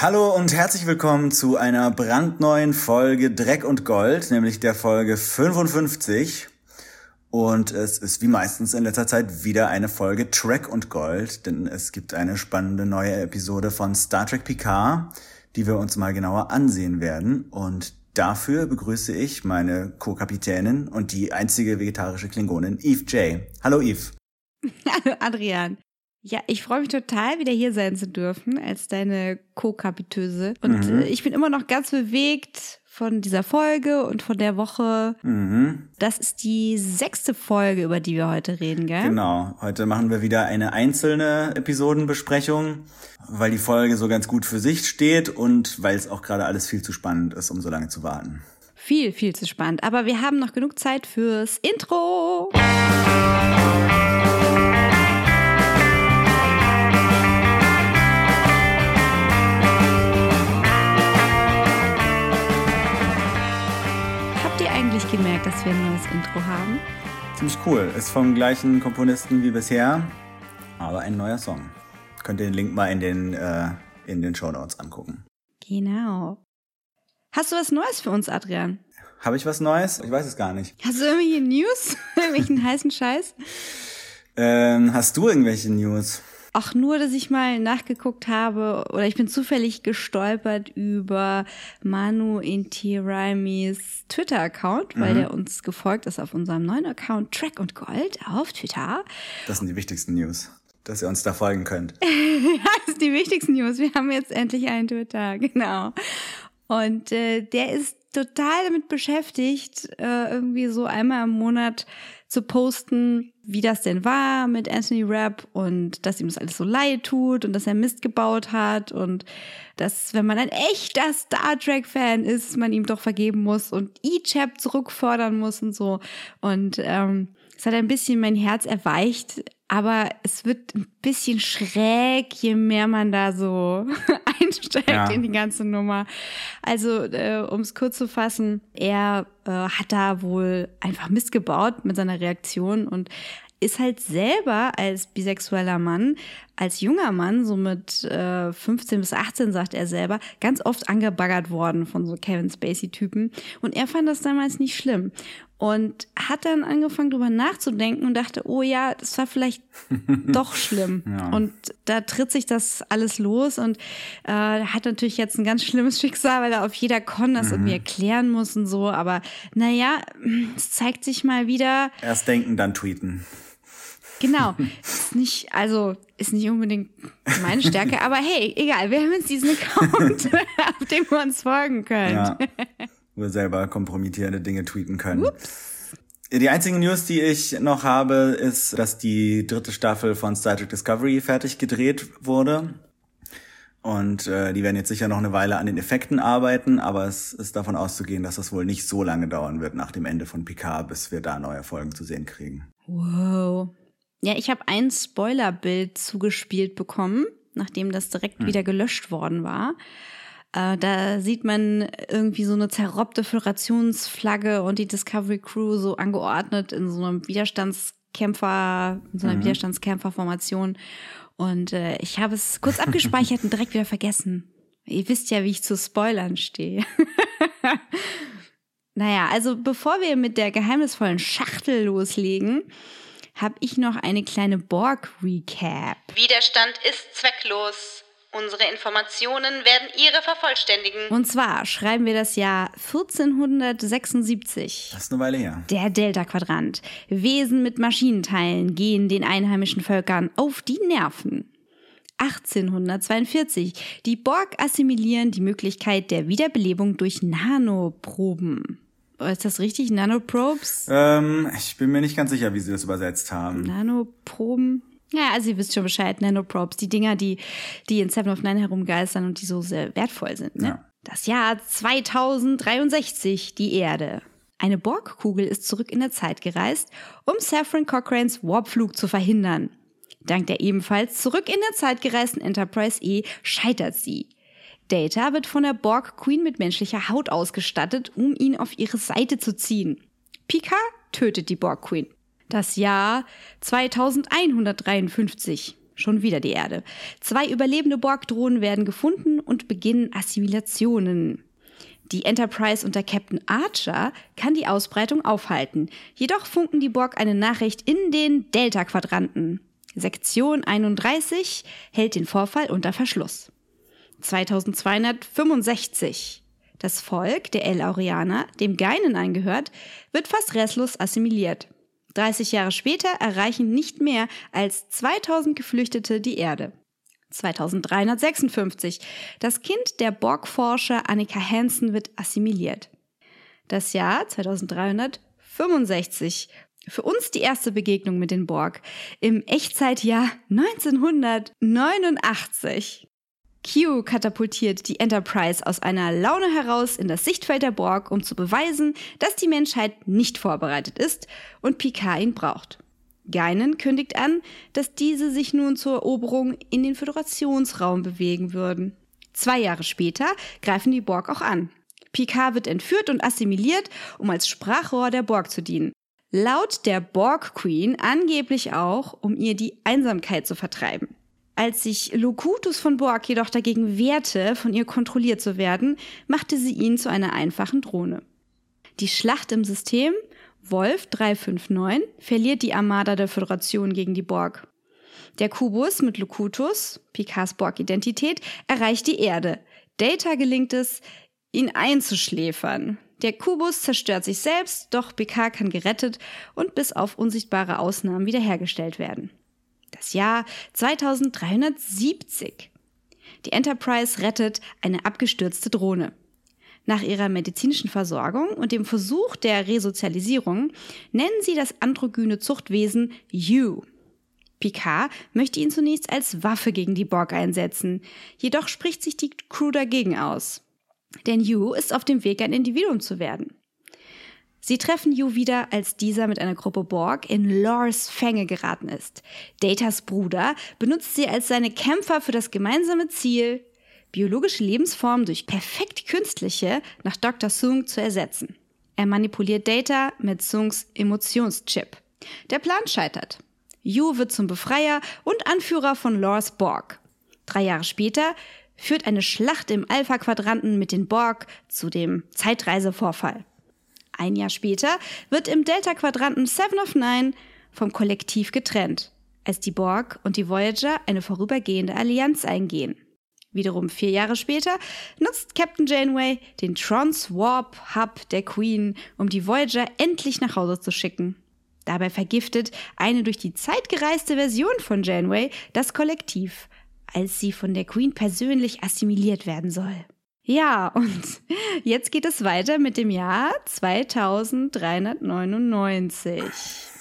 Hallo und herzlich willkommen zu einer brandneuen Folge Dreck und Gold, nämlich der Folge 55. Und es ist wie meistens in letzter Zeit wieder eine Folge Track und Gold, denn es gibt eine spannende neue Episode von Star Trek Picard, die wir uns mal genauer ansehen werden. Und dafür begrüße ich meine Co-Kapitänin und die einzige vegetarische Klingonin, Eve J. Hallo Eve. Hallo Adrian. Ja, ich freue mich total, wieder hier sein zu dürfen als deine Co-Kapitöse. Und mhm. Äh, ich bin immer noch ganz bewegt von dieser Folge und von der Woche. Mhm. Das ist die sechste Folge, über die wir heute reden, gell? Genau. Heute machen wir wieder eine einzelne Episodenbesprechung, weil die Folge so ganz gut für sich steht und weil es auch gerade alles viel zu spannend ist, um so lange zu warten. Viel, viel zu spannend. Aber wir haben noch genug Zeit fürs Intro. Eigentlich gemerkt, dass wir ein neues Intro haben? Ziemlich cool. Ist vom gleichen Komponisten wie bisher, aber ein neuer Song. Könnt ihr den Link mal in den, äh, in den Show Notes angucken. Genau. Hast du was Neues für uns, Adrian? Habe ich was Neues? Ich weiß es gar nicht. Hast du irgendwelche News? Irgendwelchen heißen Scheiß? Ähm, hast du irgendwelche News? Auch nur, dass ich mal nachgeguckt habe oder ich bin zufällig gestolpert über Manu Intiraimis Twitter-Account, weil mhm. der uns gefolgt ist auf unserem neuen Account Track und Gold auf Twitter. Das sind die wichtigsten News dass ihr uns da folgen könnt. das sind die wichtigsten News. Wir haben jetzt endlich einen Twitter, genau. Und äh, der ist total damit beschäftigt, äh, irgendwie so einmal im Monat zu posten, wie das denn war mit Anthony Rapp und dass ihm das alles so leid tut und dass er Mist gebaut hat und dass, wenn man ein echter Star Trek-Fan ist, man ihm doch vergeben muss und E-Chap zurückfordern muss und so. Und ähm, es hat ein bisschen mein Herz erweicht, aber es wird ein bisschen schräg, je mehr man da so einsteigt ja. in die ganze Nummer. Also, äh, um es kurz zu fassen, er äh, hat da wohl einfach Mist gebaut mit seiner Reaktion und ist halt selber als bisexueller Mann, als junger Mann, so mit äh, 15 bis 18, sagt er selber, ganz oft angebaggert worden von so Kevin Spacey-Typen. Und er fand das damals nicht schlimm. Und hat dann angefangen, drüber nachzudenken und dachte, oh ja, das war vielleicht doch schlimm. Ja. Und da tritt sich das alles los und äh, hat natürlich jetzt ein ganz schlimmes Schicksal, weil er auf jeder Con das mhm. irgendwie erklären muss und so. Aber naja, es zeigt sich mal wieder. Erst denken, dann tweeten. Genau. Ist nicht, also, ist nicht unbedingt meine Stärke, aber hey, egal, wir haben jetzt diesen Account, auf dem wir uns folgen können. Ja, wo wir selber kompromittierende Dinge tweeten können. Ups. Die einzige News, die ich noch habe, ist, dass die dritte Staffel von Star Trek Discovery fertig gedreht wurde. Und äh, die werden jetzt sicher noch eine Weile an den Effekten arbeiten, aber es ist davon auszugehen, dass das wohl nicht so lange dauern wird nach dem Ende von Picard, bis wir da neue Folgen zu sehen kriegen. Wow. Ja, ich habe ein Spoilerbild zugespielt bekommen, nachdem das direkt hm. wieder gelöscht worden war. Äh, da sieht man irgendwie so eine zerrobbte Föderationsflagge und die Discovery Crew so angeordnet in so einem Widerstandskämpfer, in so einer mhm. Widerstandskämpferformation. Und äh, ich habe es kurz abgespeichert und direkt wieder vergessen. Ihr wisst ja, wie ich zu Spoilern stehe. naja, also bevor wir mit der geheimnisvollen Schachtel loslegen, habe ich noch eine kleine Borg-Recap. Widerstand ist zwecklos. Unsere Informationen werden Ihre vervollständigen. Und zwar schreiben wir das Jahr 1476. Das ist eine Weile her. Der Delta-Quadrant. Wesen mit Maschinenteilen gehen den einheimischen Völkern auf die Nerven. 1842. Die Borg assimilieren die Möglichkeit der Wiederbelebung durch Nanoproben. Ist das richtig? Nanoprobes? Ähm, ich bin mir nicht ganz sicher, wie sie das übersetzt haben. Nanoproben? Ja, also ihr wisst schon Bescheid, Nanoprobes, die Dinger, die, die in Seven of Nine herumgeistern und die so sehr wertvoll sind. Ne? Ja. Das Jahr 2063, die Erde. Eine Borgkugel ist zurück in der Zeit gereist, um Saffron Cochranes Warpflug zu verhindern. Dank der ebenfalls zurück in der Zeit gereisten Enterprise E scheitert sie. Data wird von der Borg Queen mit menschlicher Haut ausgestattet, um ihn auf ihre Seite zu ziehen. Picard tötet die Borg Queen. Das Jahr 2153. Schon wieder die Erde. Zwei überlebende Borg-Drohnen werden gefunden und beginnen Assimilationen. Die Enterprise unter Captain Archer kann die Ausbreitung aufhalten. Jedoch funken die Borg eine Nachricht in den Delta-Quadranten. Sektion 31 hält den Vorfall unter Verschluss. 2265. Das Volk der El Aureaner, dem Geinen angehört, wird fast restlos assimiliert. 30 Jahre später erreichen nicht mehr als 2000 Geflüchtete die Erde. 2356. Das Kind der Borg-Forscher Annika Hansen wird assimiliert. Das Jahr 2365. Für uns die erste Begegnung mit den Borg im Echtzeitjahr 1989. Q katapultiert die Enterprise aus einer Laune heraus in das Sichtfeld der Borg, um zu beweisen, dass die Menschheit nicht vorbereitet ist und Picard ihn braucht. Geinen kündigt an, dass diese sich nun zur Eroberung in den Föderationsraum bewegen würden. Zwei Jahre später greifen die Borg auch an. Picard wird entführt und assimiliert, um als Sprachrohr der Borg zu dienen. Laut der Borg Queen angeblich auch, um ihr die Einsamkeit zu vertreiben. Als sich Locutus von Borg jedoch dagegen wehrte, von ihr kontrolliert zu werden, machte sie ihn zu einer einfachen Drohne. Die Schlacht im System Wolf 359 verliert die Armada der Föderation gegen die Borg. Der Kubus mit Locutus, Picards Borg-Identität, erreicht die Erde. Data gelingt es, ihn einzuschläfern. Der Kubus zerstört sich selbst, doch Picard kann gerettet und bis auf unsichtbare Ausnahmen wiederhergestellt werden. Das Jahr 2370. Die Enterprise rettet eine abgestürzte Drohne. Nach ihrer medizinischen Versorgung und dem Versuch der Resozialisierung nennen sie das androgyne Zuchtwesen You. Picard möchte ihn zunächst als Waffe gegen die Borg einsetzen, jedoch spricht sich die Crew dagegen aus. Denn You ist auf dem Weg, ein Individuum zu werden. Sie treffen Yu wieder, als dieser mit einer Gruppe Borg in Lors Fänge geraten ist. Datas Bruder benutzt sie als seine Kämpfer für das gemeinsame Ziel, biologische Lebensformen durch perfekt künstliche nach Dr. Sung zu ersetzen. Er manipuliert Data mit Sungs Emotionschip. Der Plan scheitert. Yu wird zum Befreier und Anführer von Lors Borg. Drei Jahre später führt eine Schlacht im Alpha-Quadranten mit den Borg zu dem Zeitreisevorfall. Ein Jahr später wird im Delta-Quadranten Seven of Nine vom Kollektiv getrennt, als die Borg und die Voyager eine vorübergehende Allianz eingehen. Wiederum vier Jahre später nutzt Captain Janeway den Trans-Warp Hub der Queen, um die Voyager endlich nach Hause zu schicken. Dabei vergiftet eine durch die Zeit gereiste Version von Janeway das Kollektiv, als sie von der Queen persönlich assimiliert werden soll. Ja, und jetzt geht es weiter mit dem Jahr 2399.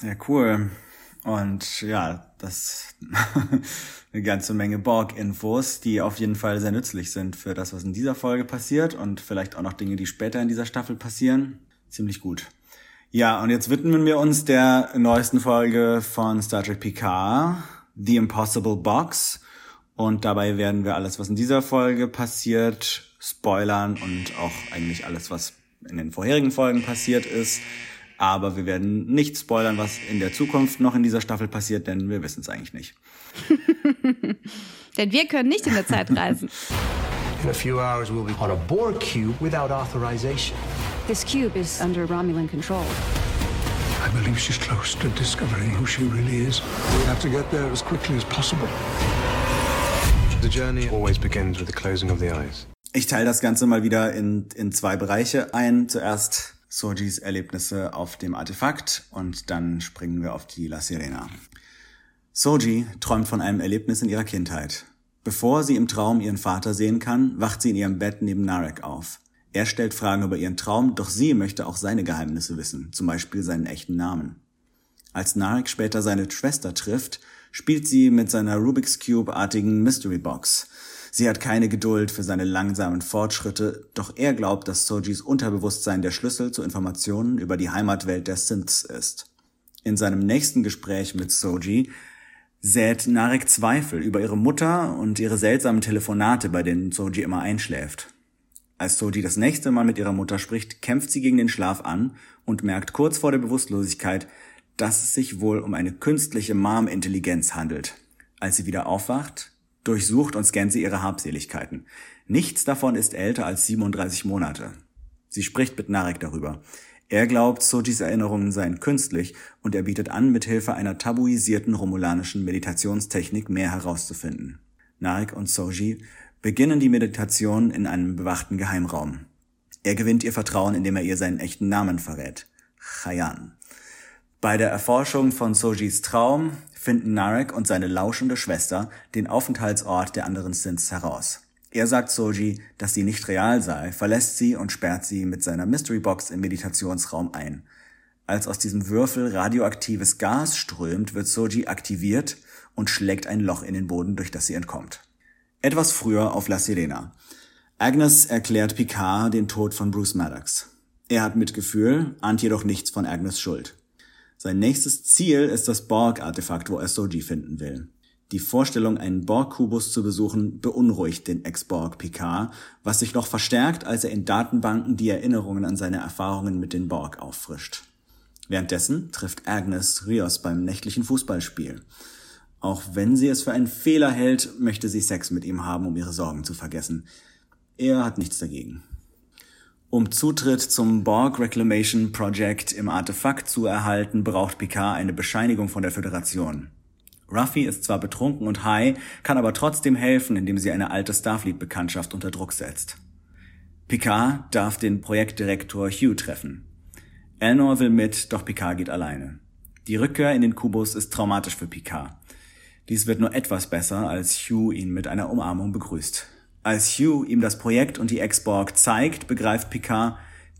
Ja, cool. Und ja, das eine ganze Menge Borg-Infos, die auf jeden Fall sehr nützlich sind für das, was in dieser Folge passiert und vielleicht auch noch Dinge, die später in dieser Staffel passieren. Ziemlich gut. Ja, und jetzt widmen wir uns der neuesten Folge von Star Trek Picard, The Impossible Box. Und dabei werden wir alles, was in dieser Folge passiert, spoilern und auch eigentlich alles, was in den vorherigen Folgen passiert ist. Aber wir werden nicht spoilern, was in der Zukunft noch in dieser Staffel passiert, denn wir wissen es eigentlich nicht. denn wir können nicht in der Zeit reisen. In a few hours we'll be on a Borg cube without authorization. This cube is under Romulan control. I believe she's close to discovering who she really is. We have to get there as quickly as possible. The journey always begins with the closing of the eyes. Ich teile das Ganze mal wieder in, in zwei Bereiche ein. Zuerst Sojis Erlebnisse auf dem Artefakt und dann springen wir auf die La Sirena. Soji träumt von einem Erlebnis in ihrer Kindheit. Bevor sie im Traum ihren Vater sehen kann, wacht sie in ihrem Bett neben Narek auf. Er stellt Fragen über ihren Traum, doch sie möchte auch seine Geheimnisse wissen, zum Beispiel seinen echten Namen. Als Narek später seine Schwester trifft, spielt sie mit seiner Rubik's Cube-artigen Mystery Box. Sie hat keine Geduld für seine langsamen Fortschritte, doch er glaubt, dass Sojis Unterbewusstsein der Schlüssel zu Informationen über die Heimatwelt der Synths ist. In seinem nächsten Gespräch mit Soji sät Narek Zweifel über ihre Mutter und ihre seltsamen Telefonate, bei denen Soji immer einschläft. Als Soji das nächste Mal mit ihrer Mutter spricht, kämpft sie gegen den Schlaf an und merkt kurz vor der Bewusstlosigkeit, dass es sich wohl um eine künstliche Mom-Intelligenz handelt. Als sie wieder aufwacht, durchsucht und scannt sie ihre Habseligkeiten. Nichts davon ist älter als 37 Monate. Sie spricht mit Narek darüber. Er glaubt, Sojis Erinnerungen seien künstlich und er bietet an, mithilfe einer tabuisierten romulanischen Meditationstechnik mehr herauszufinden. Narek und Soji beginnen die Meditation in einem bewachten Geheimraum. Er gewinnt ihr Vertrauen, indem er ihr seinen echten Namen verrät. Chayan. Bei der Erforschung von Sojis Traum finden Narek und seine lauschende Schwester den Aufenthaltsort der anderen Synths heraus. Er sagt Soji, dass sie nicht real sei, verlässt sie und sperrt sie mit seiner Mystery Box im Meditationsraum ein. Als aus diesem Würfel radioaktives Gas strömt, wird Soji aktiviert und schlägt ein Loch in den Boden, durch das sie entkommt. Etwas früher auf La Sirena. Agnes erklärt Picard den Tod von Bruce Maddox. Er hat Mitgefühl, ahnt jedoch nichts von Agnes Schuld. Sein nächstes Ziel ist das Borg-Artefakt, wo er Soji finden will. Die Vorstellung, einen Borg-Kubus zu besuchen, beunruhigt den Ex-Borg Picard, was sich noch verstärkt, als er in Datenbanken die Erinnerungen an seine Erfahrungen mit den Borg auffrischt. Währenddessen trifft Agnes Rios beim nächtlichen Fußballspiel. Auch wenn sie es für einen Fehler hält, möchte sie Sex mit ihm haben, um ihre Sorgen zu vergessen. Er hat nichts dagegen. Um Zutritt zum Borg Reclamation Project im Artefakt zu erhalten, braucht Picard eine Bescheinigung von der Föderation. Ruffy ist zwar betrunken und high, kann aber trotzdem helfen, indem sie eine alte Starfleet-Bekanntschaft unter Druck setzt. Picard darf den Projektdirektor Hugh treffen. Elnor will mit, doch Picard geht alleine. Die Rückkehr in den Kubus ist traumatisch für Picard. Dies wird nur etwas besser, als Hugh ihn mit einer Umarmung begrüßt. Als Hugh ihm das Projekt und die Ex-Borg zeigt, begreift Picard,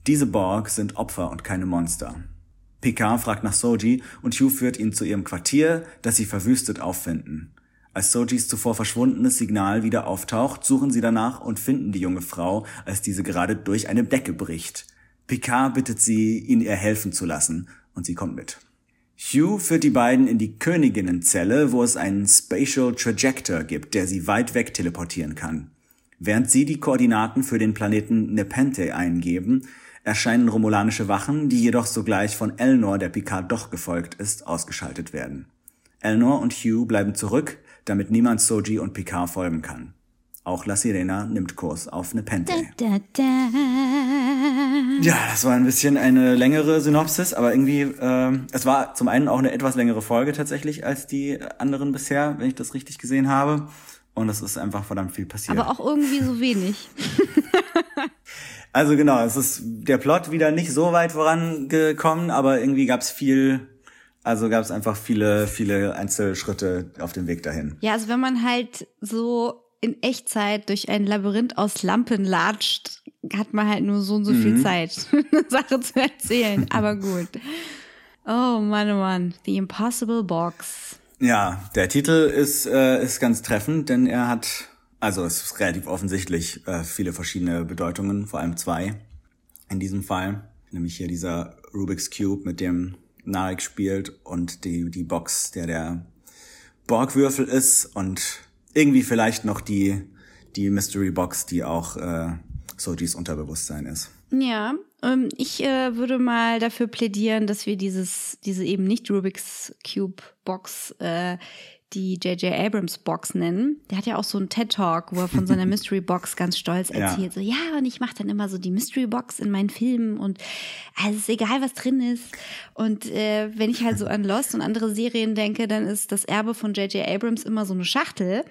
diese Borg sind Opfer und keine Monster. Picard fragt nach Soji und Hugh führt ihn zu ihrem Quartier, das sie verwüstet auffinden. Als Sojis zuvor verschwundenes Signal wieder auftaucht, suchen sie danach und finden die junge Frau, als diese gerade durch eine Decke bricht. Picard bittet sie, ihn ihr helfen zu lassen, und sie kommt mit. Hugh führt die beiden in die Königinnenzelle, wo es einen Spatial Trajector gibt, der sie weit weg teleportieren kann. Während sie die Koordinaten für den Planeten Nepenthe eingeben, erscheinen romulanische Wachen, die jedoch sogleich von Elnor, der Picard doch gefolgt ist, ausgeschaltet werden. Elnor und Hugh bleiben zurück, damit niemand Soji und Picard folgen kann. Auch La Sirena nimmt Kurs auf Nepenthe. Da, da. Ja, das war ein bisschen eine längere Synopsis, aber irgendwie, äh, es war zum einen auch eine etwas längere Folge tatsächlich als die anderen bisher, wenn ich das richtig gesehen habe. Und es ist einfach verdammt viel passiert. Aber auch irgendwie so wenig. Also genau, es ist der Plot wieder nicht so weit vorangekommen, aber irgendwie gab es viel, also gab es einfach viele, viele Einzelschritte auf dem Weg dahin. Ja, also wenn man halt so in Echtzeit durch ein Labyrinth aus Lampen latscht, hat man halt nur so und so viel Mhm. Zeit, eine Sache zu erzählen. Aber gut. Oh Mann, oh Mann. The Impossible Box. Ja, der Titel ist, äh, ist ganz treffend, denn er hat, also es ist relativ offensichtlich äh, viele verschiedene Bedeutungen, vor allem zwei in diesem Fall. Nämlich hier dieser Rubik's Cube, mit dem Narek spielt und die, die Box, der der Borgwürfel ist und irgendwie vielleicht noch die, die Mystery Box, die auch äh, Sojis Unterbewusstsein ist. Ja, ähm, ich äh, würde mal dafür plädieren, dass wir dieses, diese eben nicht Rubik's Cube Box, äh, die J.J. Abrams Box nennen. Der hat ja auch so einen TED Talk, wo er von seiner Mystery Box ganz stolz Ja. erzählt. So, ja, und ich mache dann immer so die Mystery Box in meinen Filmen und also ist egal, was drin ist. Und äh, wenn ich halt so an Lost und andere Serien denke, dann ist das Erbe von J.J. Abrams immer so eine Schachtel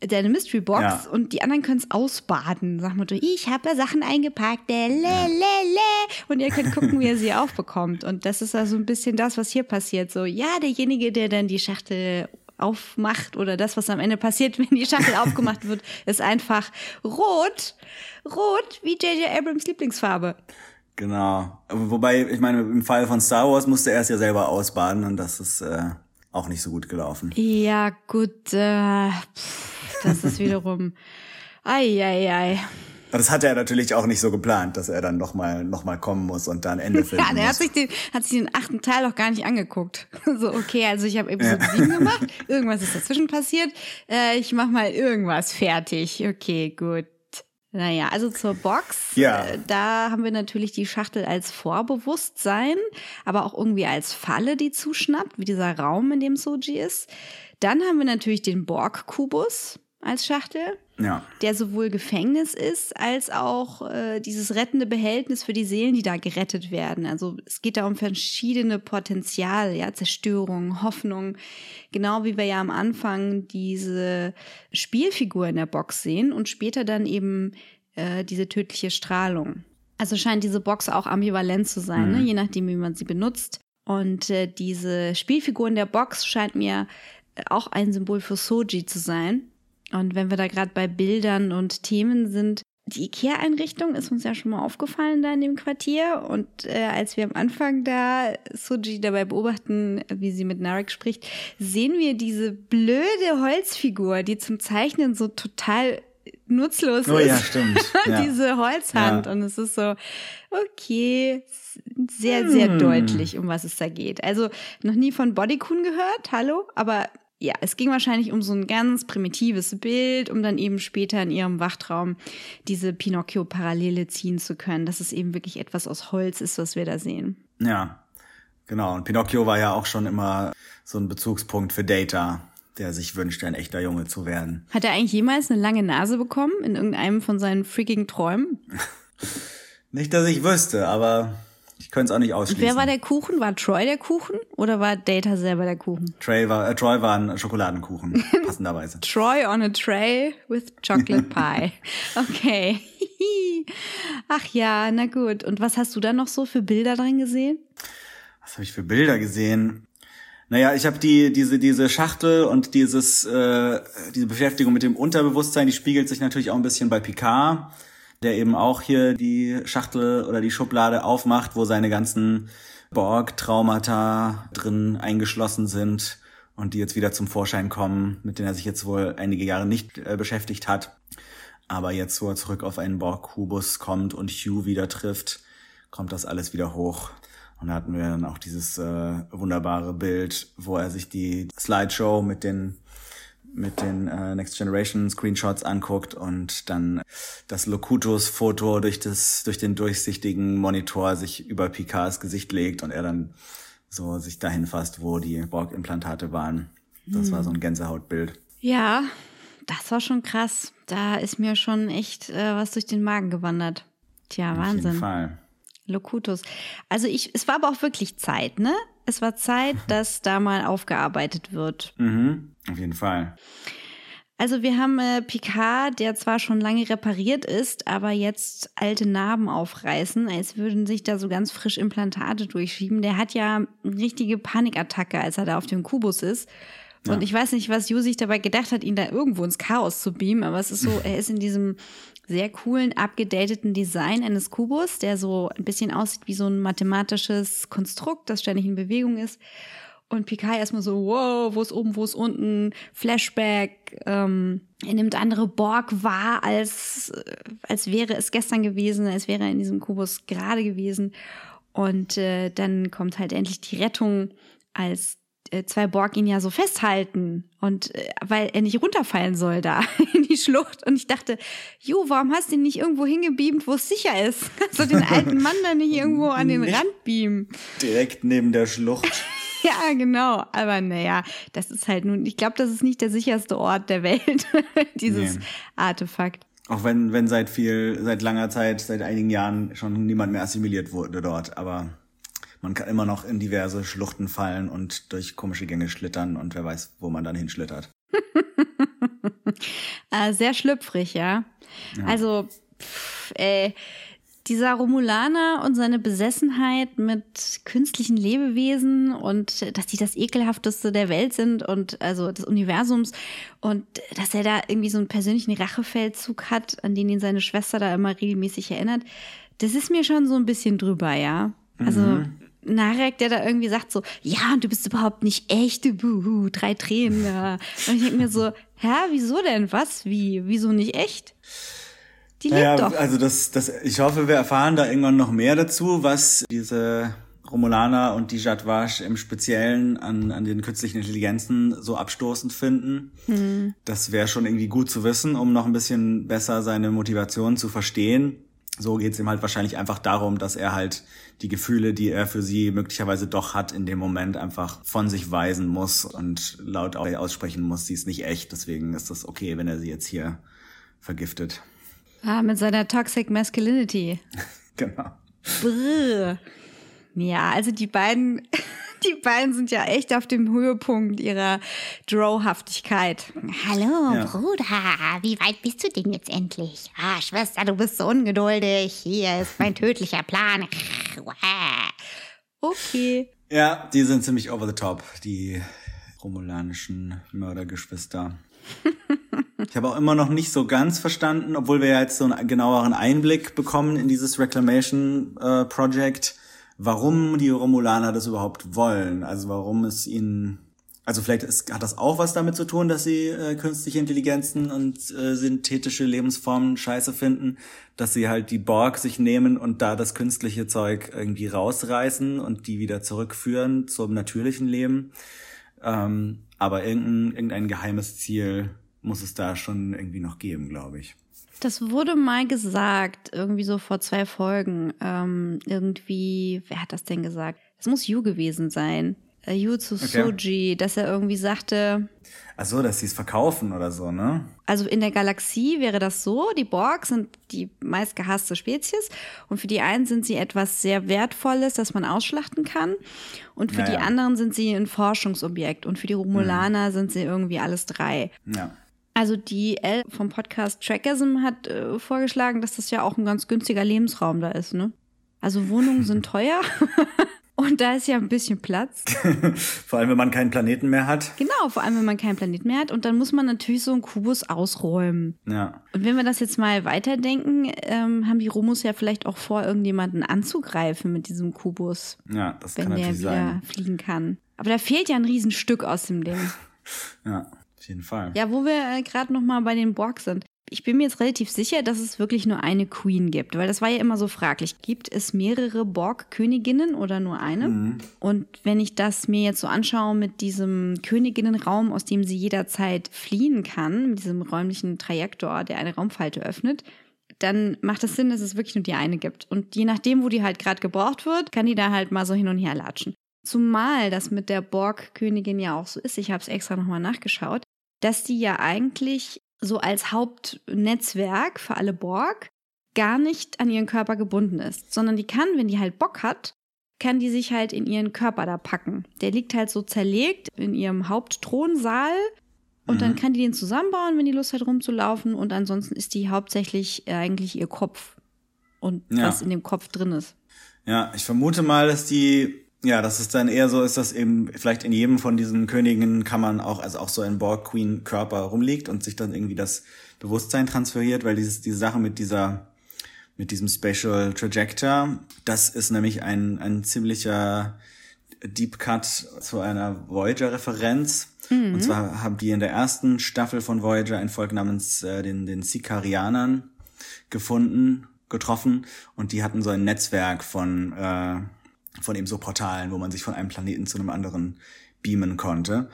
deine Mystery Box Ja. und die anderen können es ausbaden. Sag mal, ich habe da Sachen eingepackt, le, le, le. und ihr könnt gucken, wie ihr sie aufbekommt. Und das ist also ein bisschen das, was hier passiert. So, ja, derjenige, der dann die Schachtel aufmacht oder das, was am Ende passiert, wenn die Schachtel aufgemacht wird, ist einfach rot. Rot wie J.J. Abrams Lieblingsfarbe. Genau. Wobei, ich meine, im Fall von Star Wars musste er es ja selber ausbaden und das ist äh, auch nicht so gut gelaufen. Ja, gut, äh, pff, das ist wiederum. Ei, ei, ei. Das hat er natürlich auch nicht so geplant, dass er dann nochmal noch mal kommen muss und dann Ende finden Ja, der hat muss. sich, den, hat sich den achten Teil auch gar nicht angeguckt. So, okay, also ich habe Episode 7 gemacht, irgendwas ist dazwischen passiert. Äh, ich mach mal irgendwas fertig. Okay, gut. Naja, also zur Box. Ja. Äh, Da haben wir natürlich die Schachtel als Vorbewusstsein, aber auch irgendwie als Falle, die zuschnappt, wie dieser Raum, in dem Soji ist. Dann haben wir natürlich den Borg-Kubus als Schachtel, Ja. der sowohl Gefängnis ist, als auch äh, dieses rettende Behältnis für die Seelen, die da gerettet werden. Also es geht da um verschiedene Potenziale, ja, Zerstörung, Hoffnung. Genau wie wir ja am Anfang diese Spielfigur in der Box sehen und später dann eben äh, diese tödliche Strahlung. Also scheint diese Box auch ambivalent zu sein, ne? je nachdem, wie man sie benutzt. Und äh, diese Spielfigur in der Box scheint mir auch ein Symbol für Soji zu sein. Und wenn wir da gerade bei Bildern und Themen sind, die IKEA-Einrichtung ist uns ja schon mal aufgefallen da in dem Quartier. Und äh, als wir am Anfang da Soji dabei beobachten, wie sie mit Narek spricht, sehen wir diese blöde Holzfigur, die zum Zeichnen so total nutzlos Oh ist. ja, stimmt. Ja. Diese Holzhand. Ja. Und es ist so, okay, sehr, sehr Hm. deutlich, um was es da geht. Also noch nie von Bodycoon gehört, hallo, aber ja, es ging wahrscheinlich um so ein ganz primitives Bild, um dann eben später in ihrem Wachtraum diese Pinocchio-Parallele ziehen zu können, dass es eben wirklich etwas aus Holz ist, was wir da sehen. Ja, genau. Und Pinocchio war ja auch schon immer so ein Bezugspunkt für Data, der sich wünscht, ein echter Junge zu werden. Hat er eigentlich jemals eine lange Nase bekommen in irgendeinem von seinen freakigen Träumen? Nicht, dass ich wüsste, aber könnte es auch nicht Und ausschließen. wer war der Kuchen? War Troy der Kuchen oder war Data selber der Kuchen? Troy war, äh, Troy war ein Schokoladenkuchen, passenderweise. Troy on a tray with chocolate pie. Okay. Ach ja, na gut. Und was hast du da noch so für Bilder drin gesehen? Was habe ich für Bilder gesehen? Naja, ich habe die diese diese Schachtel und dieses äh, diese Beschäftigung mit dem Unterbewusstsein, die spiegelt sich natürlich auch ein bisschen bei Picard, der eben auch hier die Schachtel oder die Schublade aufmacht, wo seine ganzen Borg-Traumata drin eingeschlossen sind und die jetzt wieder zum Vorschein kommen, mit denen er sich jetzt wohl einige Jahre nicht äh, beschäftigt hat. Aber jetzt, wo er zurück auf einen Borg-Kubus kommt und Hugh wieder trifft, kommt das alles wieder hoch. Und da hatten wir dann auch dieses äh, wunderbare Bild, wo er sich die Slideshow mit den mit den äh, Next Generation Screenshots anguckt und dann das Locutus-Foto durch das durch den durchsichtigen Monitor sich über Picards Gesicht legt und er dann so sich dahin fasst, wo die Borg-Implantate waren. Das war so ein Gänsehautbild. Ja, das war schon krass. Da ist mir schon echt äh, was durch den Magen gewandert. Tja, Auf jeden Wahnsinn. Fall. Locutus. Also ich, es war aber auch wirklich Zeit, ne? Es war Zeit, dass da mal aufgearbeitet wird. Mhm, auf jeden Fall. Also wir haben äh, Picard, der zwar schon lange repariert ist, aber jetzt alte Narben aufreißen, als würden sich da so ganz frisch Implantate durchschieben. Der hat ja eine richtige Panikattacke, als er da auf dem Kubus ist. Und ich weiß nicht, was Ju sich dabei gedacht hat, ihn da irgendwo ins Chaos zu beamen, aber es ist so, er ist in diesem sehr coolen, abgedateten Design eines Kubus, der so ein bisschen aussieht wie so ein mathematisches Konstrukt, das ständig in Bewegung ist. Und Picard erstmal so, wow, wo ist oben, wo ist unten, Flashback, ähm, er nimmt andere Borg wahr, als, äh, als wäre es gestern gewesen, als wäre er in diesem Kubus gerade gewesen. Und äh, dann kommt halt endlich die Rettung, als zwei Borg ihn ja so festhalten und äh, weil er nicht runterfallen soll da in die Schlucht. Und ich dachte, Jo, warum hast du ihn nicht irgendwo hingebeamt, wo es sicher ist? Kannst du den alten Mann da nicht irgendwo an den Nicht- Rand beamen? Direkt neben der Schlucht. Ja, genau. Aber naja, das ist halt nun, ich glaube, das ist nicht der sicherste Ort der Welt, dieses Nee. Artefakt. Auch wenn, wenn seit viel, seit langer Zeit, seit einigen Jahren schon niemand mehr assimiliert wurde dort. Aber man kann immer noch in diverse Schluchten fallen und durch komische Gänge schlittern und wer weiß, wo man dann hinschlittert. Äh, sehr schlüpfrig, ja. Also, pff, äh, dieser Romulaner und seine Besessenheit mit künstlichen Lebewesen und dass die das ekelhafteste der Welt sind und also des Universums und dass er da irgendwie so einen persönlichen Rachefeldzug hat, an den ihn seine Schwester da immer regelmäßig erinnert, das ist mir schon so ein bisschen drüber, ja. Also Narek, der da irgendwie sagt so, ja, und du bist überhaupt nicht echt, buhu, drei Tränen. Ja. Und ich denke mir so, hä, wieso denn? Was? Wie? Wieso nicht echt? Die lebt Naja, doch. also das, das, ich hoffe, wir erfahren da irgendwann noch mehr dazu, was diese Romulaner und die Jadwash im Speziellen an, an den künstlichen Intelligenzen so abstoßend finden. Mhm. Das wäre schon irgendwie gut zu wissen, um noch ein bisschen besser seine Motivation zu verstehen. So geht's ihm halt wahrscheinlich einfach darum, dass er halt die Gefühle, die er für sie möglicherweise doch hat, in dem Moment einfach von sich weisen muss und laut aussprechen muss, sie ist nicht echt. Deswegen ist das okay, wenn er sie jetzt hier vergiftet. Ah, mit seiner Toxic Masculinity. genau. Brr. Ja, also die beiden, die beiden sind ja echt auf dem Höhepunkt ihrer Drowhaftigkeit. Hallo, ja. Bruder, wie weit bist du denn jetzt endlich? Ah, Schwester, du bist so ungeduldig. Hier ist mein tödlicher Plan. Okay. Ja, die sind ziemlich over the top, die romulanischen Mördergeschwister. Ich habe auch immer noch nicht so ganz verstanden, obwohl wir ja jetzt so einen genaueren Einblick bekommen in dieses Reclamation äh, Project, warum die Romulaner das überhaupt wollen. Also warum es ihnen, also vielleicht ist, hat das auch was damit zu tun, dass sie äh, künstliche Intelligenzen und äh, synthetische Lebensformen scheiße finden, dass sie halt die Borg sich nehmen und da das künstliche Zeug irgendwie rausreißen und die wieder zurückführen zum natürlichen Leben. Ähm, aber irgendein, irgendein geheimes Ziel muss es da schon irgendwie noch geben, glaube ich. Das wurde mal gesagt, irgendwie so vor zwei Folgen. Ähm, irgendwie, wer hat das denn gesagt? Das muss Yu gewesen sein. Äh, Yu zu okay. Soji, dass er irgendwie sagte. Ach so, dass sie es verkaufen oder so, ne? Also in der Galaxie wäre das so, die Borg sind die meistgehasste Spezies und für die einen sind sie etwas sehr Wertvolles, das man ausschlachten kann und für ja, die anderen sind sie ein Forschungsobjekt und für die Romulaner mhm. sind sie irgendwie alles drei. Ja. Also die L vom Podcast Trackism hat äh, vorgeschlagen, dass das ja auch ein ganz günstiger Lebensraum da ist, ne? Also Wohnungen sind teuer und da ist ja ein bisschen Platz. vor allem, wenn man keinen Planeten mehr hat. Genau, vor allem, wenn man keinen Planeten mehr hat. Und dann muss man natürlich so einen Kubus ausräumen. Ja. Und wenn wir das jetzt mal weiterdenken, ähm, haben die Romus ja vielleicht auch vor, irgendjemanden anzugreifen mit diesem Kubus. Ja, das wenn kann der natürlich wieder sein. fliegen kann. Aber da fehlt ja ein Riesenstück aus dem Ding. ja. Auf jeden Fall. Ja, wo wir äh, gerade noch mal bei den Borg sind. Ich bin mir jetzt relativ sicher, dass es wirklich nur eine Queen gibt, weil das war ja immer so fraglich. Gibt es mehrere Borg-Königinnen oder nur eine? Mhm. Und wenn ich das mir jetzt so anschaue mit diesem Königinnenraum, aus dem sie jederzeit fliehen kann, mit diesem räumlichen Trajektor, der eine Raumfalte öffnet, dann macht es das Sinn, dass es wirklich nur die eine gibt. Und je nachdem, wo die halt gerade gebraucht wird, kann die da halt mal so hin und her latschen. Zumal das mit der Borg-Königin ja auch so ist, ich habe es extra nochmal nachgeschaut, dass die ja eigentlich so als Hauptnetzwerk für alle Borg gar nicht an ihren Körper gebunden ist, sondern die kann, wenn die halt Bock hat, kann die sich halt in ihren Körper da packen. Der liegt halt so zerlegt in ihrem Hauptthronsaal und mhm. dann kann die den zusammenbauen, wenn die Lust hat rumzulaufen und ansonsten ist die hauptsächlich eigentlich ihr Kopf und ja. was in dem Kopf drin ist. Ja, ich vermute mal, dass die ja, dass es dann eher so ist, dass eben vielleicht in jedem von diesen Königen kann man auch, also auch so ein Borg Queen Körper rumliegt und sich dann irgendwie das Bewusstsein transferiert, weil dieses, diese Sache mit dieser, mit diesem Spatial Trajector, das ist nämlich ein, ein ziemlicher Deep Cut zu einer Voyager-Referenz. Mhm. Und zwar haben die in der ersten Staffel von Voyager ein Volk namens äh, den, den Sikarianern gefunden, getroffen und die hatten so ein Netzwerk von äh, von eben so Portalen, wo man sich von einem Planeten zu einem anderen beamen konnte.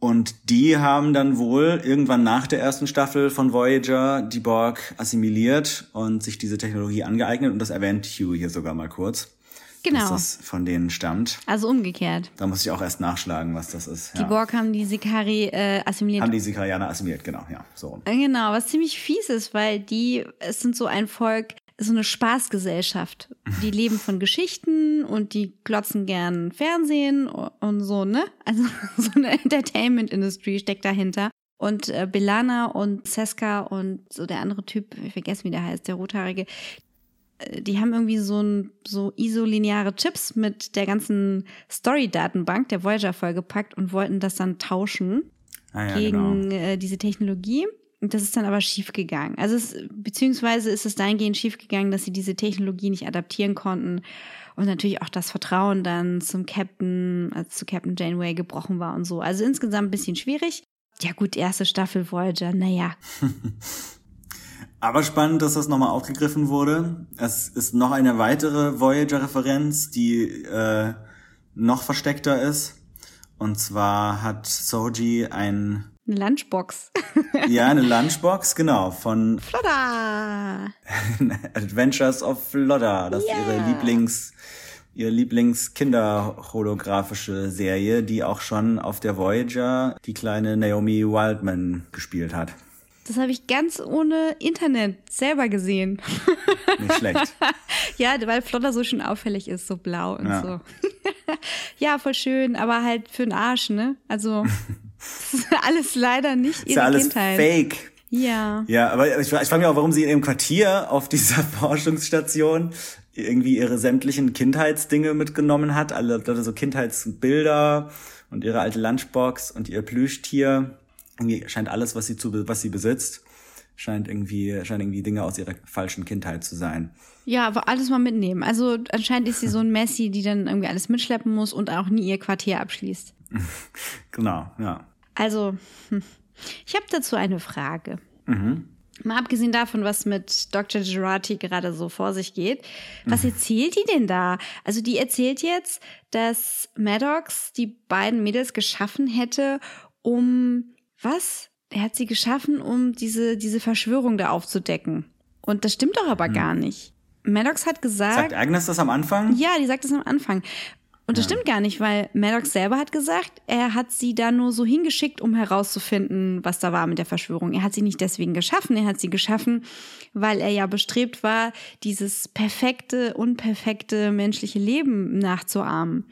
Und die haben dann wohl irgendwann nach der ersten Staffel von Voyager die Borg assimiliert und sich diese Technologie angeeignet. Und das erwähnt Hugh hier sogar mal kurz. Genau. Dass das von denen stammt. Also umgekehrt. Da muss ich auch erst nachschlagen, was das ist. Die ja. Borg haben die Sikari äh, assimiliert. Haben die Sikarianer assimiliert, genau, ja. So. Genau, was ziemlich fies ist, weil die, es sind so ein Volk, so eine Spaßgesellschaft. Die leben von Geschichten und die glotzen gern Fernsehen und so, ne? Also so eine Entertainment-Industrie steckt dahinter. Und äh, Belana und Seska und so der andere Typ, ich vergesse, wie der heißt, der Rothaarige, äh, die haben irgendwie so ein, so isolineare Chips mit der ganzen Story-Datenbank der Voyager vollgepackt und wollten das dann tauschen ah, ja, gegen genau. äh, diese Technologie. Das ist dann aber schiefgegangen. Also es, beziehungsweise ist es dahingehend schiefgegangen, dass sie diese Technologie nicht adaptieren konnten und natürlich auch das Vertrauen dann zum Captain, also zu Captain Janeway gebrochen war und so. Also insgesamt ein bisschen schwierig. Ja gut, erste Staffel Voyager, naja. Aber spannend, dass das nochmal aufgegriffen wurde. Es ist noch eine weitere Voyager-Referenz, die äh, noch versteckter ist. Und zwar hat Soji ein Eine Lunchbox. ja eine Lunchbox genau von Flodder! Adventures of Flodder, das ist ihre Lieblings ihr Lieblings-Kinder-holographische Serie, die auch schon auf der Voyager die kleine Naomi Wildman gespielt hat. Das habe ich ganz ohne Internet selber gesehen. Nicht schlecht. ja, weil Flodder so schön auffällig ist, so blau und Ja. so. ja, voll schön, aber halt für den Arsch, ne? Also, das ist alles leider nicht Ist ihre ja alles Kindheit. fake. Ja. Ja, aber ich, ich frage mich auch, warum sie in ihrem Quartier auf dieser Forschungsstation irgendwie ihre sämtlichen Kindheitsdinge mitgenommen hat. Alle alle so Kindheitsbilder und ihre alte Lunchbox und ihr Plüschtier. Irgendwie scheint alles, was sie zu, was sie besitzt, scheint irgendwie, scheint irgendwie Dinge aus ihrer falschen Kindheit zu sein. Ja, aber alles mal mitnehmen. Also anscheinend ist sie so ein Messi, die dann irgendwie alles mitschleppen muss und auch nie ihr Quartier abschließt. Genau, ja. Also, ich habe dazu eine Frage. Mal abgesehen davon, was mit Dr. Girardi gerade so vor sich geht, was erzählt die denn da? Also die erzählt jetzt, dass Maddox die beiden Mädels geschaffen hätte, um was? Er hat sie geschaffen, um diese, diese Verschwörung da aufzudecken. Und das stimmt doch aber gar nicht. Maddox hat gesagt. Sagt Agnes das am Anfang? Ja, die sagt das am Anfang. Und das stimmt gar nicht, weil Maddox selber hat gesagt, er hat sie da nur so hingeschickt, um herauszufinden, was da war mit der Verschwörung. Er hat sie nicht deswegen geschaffen, er hat sie geschaffen, weil er ja bestrebt war, dieses perfekte, unperfekte menschliche Leben nachzuahmen.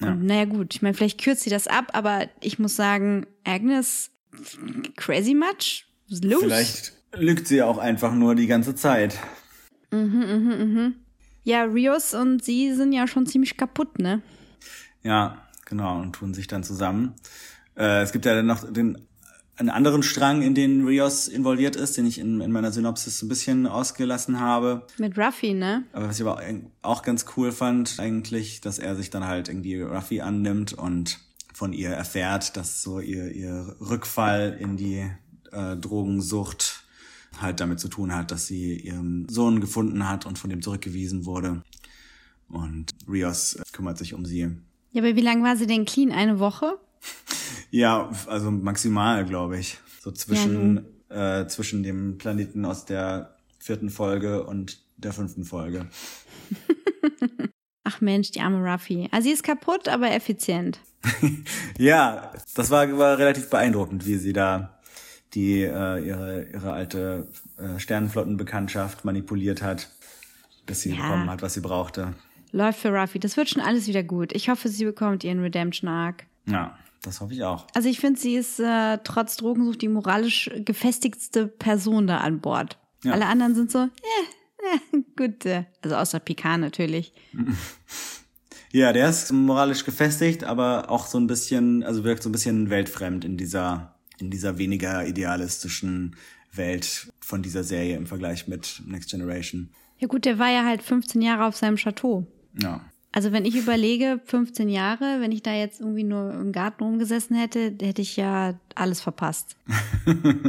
Und naja gut, ich meine, vielleicht kürzt sie das ab, aber ich muss sagen, Agnes, crazy much? Los? Vielleicht lügt sie auch einfach nur die ganze Zeit. Ja, Rios und sie sind ja schon ziemlich kaputt, ne? Ja, genau, und tun sich dann zusammen. Äh, es gibt ja dann noch den, einen anderen Strang, in den Rios involviert ist, den ich in, in meiner Synopsis ein bisschen ausgelassen habe. Mit Ruffy, ne? Aber was ich aber auch ganz cool fand, eigentlich, dass er sich dann halt irgendwie Ruffy annimmt und von ihr erfährt, dass so ihr, ihr Rückfall in die äh, Drogensucht halt damit zu tun hat, dass sie ihren Sohn gefunden hat und von dem zurückgewiesen wurde. Und Rios äh, kümmert sich um sie. Ja, aber wie lange war sie denn clean? Eine Woche? Ja, also maximal, glaube ich. So zwischen, äh, zwischen dem Planeten aus der vierten Folge und der fünften Folge. Ach Mensch, die arme Ruffy. Also sie ist kaputt, aber effizient. Ja, das war, war relativ beeindruckend, wie sie da die äh, ihre ihre alte äh, Sternenflottenbekanntschaft manipuliert hat, bis sie Ja. bekommen hat, was sie brauchte. Läuft für Ruffy. Das wird schon alles wieder gut. Ich hoffe, sie bekommt ihren Redemption Arc. Ja, das hoffe ich auch. Also ich finde, sie ist äh, trotz Drogensucht die moralisch gefestigste Person da an Bord. Ja. Alle anderen sind so, eh, eh, gut. Also außer Picard natürlich. Ja, der ist moralisch gefestigt, aber auch so ein bisschen, also wirkt so ein bisschen weltfremd in dieser in dieser weniger idealistischen Welt von dieser Serie im Vergleich mit Next Generation. Ja gut, der war ja halt 15 Jahre auf seinem Chateau. Ja. Also wenn ich überlege, 15 Jahre, wenn ich da jetzt irgendwie nur im Garten rumgesessen hätte, hätte ich ja alles verpasst.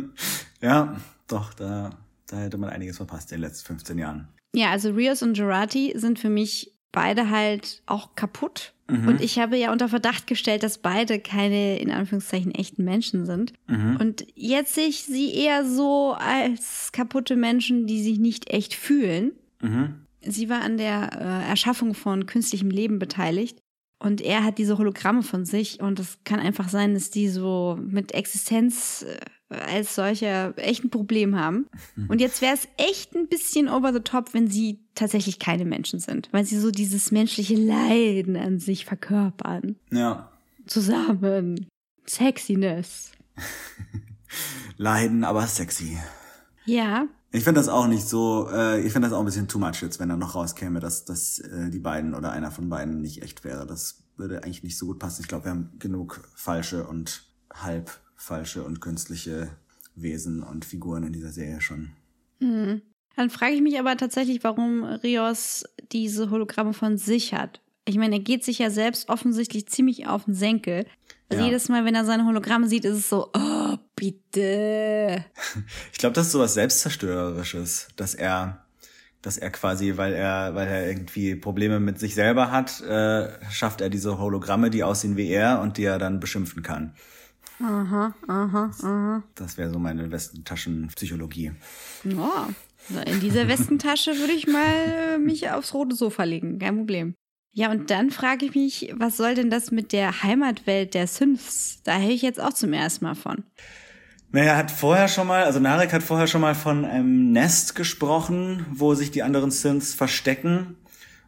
Ja, doch, da, da hätte man einiges verpasst in den letzten 15 Jahren. Ja, also Rios und Gerati sind für mich beide halt auch kaputt. Und ich habe ja unter Verdacht gestellt, dass beide keine, in Anführungszeichen, echten Menschen sind. Und jetzt sehe ich sie eher so als kaputte Menschen, die sich nicht echt fühlen. Sie war an der äh, Erschaffung von künstlichem Leben beteiligt. Und er hat diese Hologramme von sich. Und es kann einfach sein, dass die so mit Existenz äh, als solcher echt ein Problem haben. Und jetzt wäre es echt ein bisschen over the top, wenn sie tatsächlich keine Menschen sind. Weil sie so dieses menschliche Leiden an sich verkörpern. Ja. Zusammen. Sexiness. Leiden, aber sexy. Ja. Ich finde das auch nicht so, äh, ich finde das auch ein bisschen too much jetzt, wenn da noch rauskäme, dass, dass äh, die beiden oder einer von beiden nicht echt wäre. Das würde eigentlich nicht so gut passen. Ich glaube, wir haben genug falsche und halb falsche und künstliche Wesen und Figuren in dieser Serie schon. Dann frage ich mich aber tatsächlich, warum Rios diese Hologramme von sich hat. Ich meine, er geht sich ja selbst offensichtlich ziemlich auf den Senkel. Also Ja. jedes Mal, wenn er seine Hologramme sieht, ist es so, oh, bitte. Ich glaube, das ist sowas Selbstzerstörerisches, dass er, dass er quasi, weil er, weil er irgendwie Probleme mit sich selber hat, äh, schafft er diese Hologramme, die aussehen wie er und die er dann beschimpfen kann. Aha, aha, aha. Das wäre so meine Westentaschenpsychologie. Ja, in dieser Westentasche würde ich mal äh, mich aufs rote Sofa legen, kein Problem. Ja, und dann frage ich mich, was soll denn das mit der Heimatwelt der Synths? Da höre ich jetzt auch zum ersten Mal von. Naja, hat vorher schon mal, also Narek hat vorher schon mal von einem Nest gesprochen, wo sich die anderen Synths verstecken.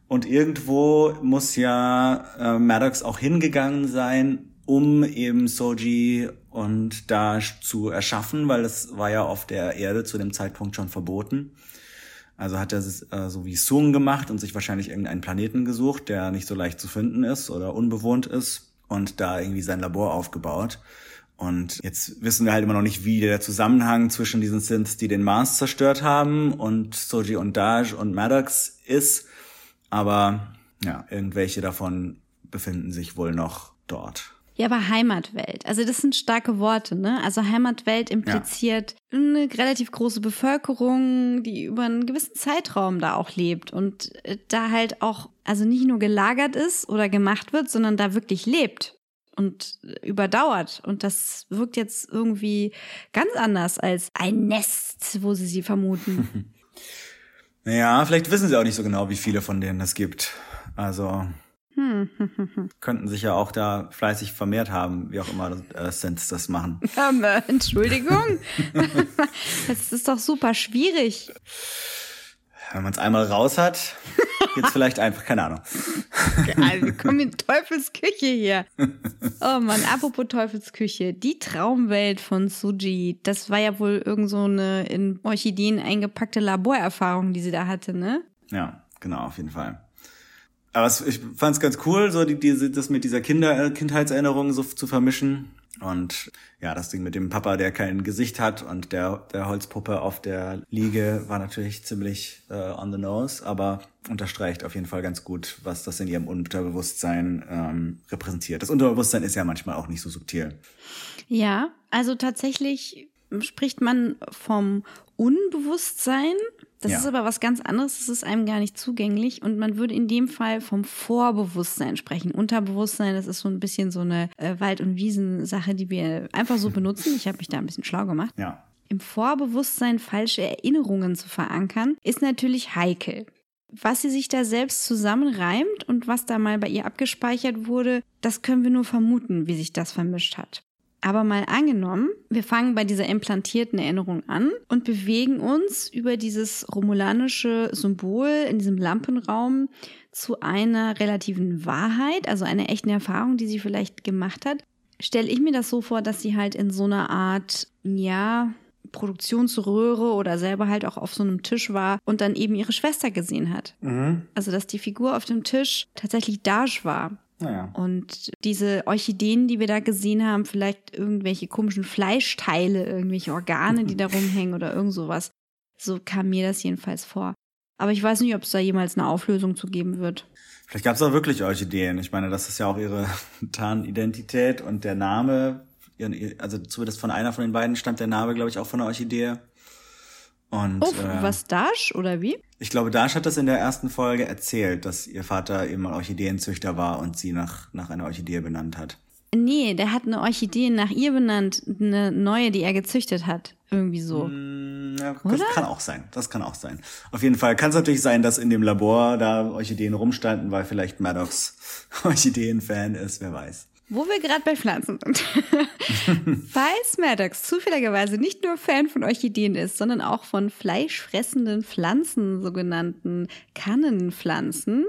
Und irgendwo muss ja äh, Maddox auch hingegangen sein, um eben Soji und Dash zu erschaffen, weil das war ja auf der Erde zu dem Zeitpunkt schon verboten. Also hat er es äh, so wie Sung gemacht und sich wahrscheinlich irgendeinen Planeten gesucht, der nicht so leicht zu finden ist oder unbewohnt ist und da irgendwie sein Labor aufgebaut. Und jetzt wissen wir halt immer noch nicht, wie der Zusammenhang zwischen diesen Synths, die den Mars zerstört haben, und Soji und Daj und Maddox ist. Aber ja, irgendwelche davon befinden sich wohl noch dort. Ja, aber Heimatwelt. Also das sind starke Worte, ne? Also Heimatwelt impliziert ja. eine relativ große Bevölkerung, die über einen gewissen Zeitraum da auch lebt und äh, da halt auch, also nicht nur gelagert ist oder gemacht wird, sondern da wirklich lebt und überdauert. Und das wirkt jetzt irgendwie ganz anders als ein Nest, wo sie sie vermuten. naja, vielleicht wissen sie auch nicht so genau, wie viele von denen es gibt. Also hm. Könnten sich ja auch da fleißig vermehrt haben, wie auch immer äh, Sens das machen. Äh, Entschuldigung. das ist doch super schwierig. Wenn man es einmal raus hat, geht's vielleicht einfach, keine Ahnung. Also, wir kommen in Teufelsküche hier. Oh Mann, apropos Teufelsküche. Die Traumwelt von Suji, das war ja wohl irgend so eine in Orchideen eingepackte Laborerfahrung, die sie da hatte, ne? Ja, genau, auf jeden Fall. Aber es, ich fand es ganz cool, so die, diese, das mit dieser Kinder, äh, Kindheitserinnerung so zu vermischen. Und ja, das Ding mit dem Papa, der kein Gesicht hat und der, der Holzpuppe auf der Liege war natürlich ziemlich äh, on the nose, aber unterstreicht auf jeden Fall ganz gut, was das in ihrem Unterbewusstsein ähm, repräsentiert. Das Unterbewusstsein ist ja manchmal auch nicht so subtil. Ja, also tatsächlich spricht man vom Unbewusstsein. Das ja. ist aber was ganz anderes, das ist einem gar nicht zugänglich und man würde in dem Fall vom Vorbewusstsein sprechen. Unterbewusstsein, das ist so ein bisschen so eine äh, Wald- und Wiesensache, die wir einfach so benutzen. Ich habe mich da ein bisschen schlau gemacht. Ja. Im Vorbewusstsein falsche Erinnerungen zu verankern, ist natürlich heikel. Was sie sich da selbst zusammenreimt und was da mal bei ihr abgespeichert wurde, das können wir nur vermuten, wie sich das vermischt hat. Aber mal angenommen, wir fangen bei dieser implantierten Erinnerung an und bewegen uns über dieses romulanische Symbol in diesem Lampenraum zu einer relativen Wahrheit, also einer echten Erfahrung, die sie vielleicht gemacht hat. Stelle ich mir das so vor, dass sie halt in so einer Art, ja, Produktionsröhre oder selber halt auch auf so einem Tisch war und dann eben ihre Schwester gesehen hat. Mhm. Also dass die Figur auf dem Tisch tatsächlich Dash war. Naja. Und diese Orchideen, die wir da gesehen haben, vielleicht irgendwelche komischen Fleischteile, irgendwelche Organe, die da rumhängen oder irgend sowas. So kam mir das jedenfalls vor. Aber ich weiß nicht, ob es da jemals eine Auflösung zu geben wird. Vielleicht gab es auch wirklich Orchideen. Ich meine, das ist ja auch ihre Tarnidentität und der Name, also zumindest von einer von den beiden stammt der Name, glaube ich, auch von der Orchidee. Und, oh, äh, was Dash oder wie? Ich glaube, Dash hat das in der ersten Folge erzählt, dass ihr Vater eben mal Orchideenzüchter war und sie nach, nach einer Orchidee benannt hat. Nee, der hat eine Orchidee nach ihr benannt, eine neue, die er gezüchtet hat. Irgendwie so. Mm, ja, das Oder? kann auch sein. Das kann auch sein. Auf jeden Fall kann es natürlich sein, dass in dem Labor da Orchideen rumstanden, weil vielleicht Maddox Orchideen-Fan ist, wer weiß. Wo wir gerade bei Pflanzen sind. Falls Maddox zufälligerweise nicht nur Fan von Orchideen ist, sondern auch von fleischfressenden Pflanzen, sogenannten Kannenpflanzen,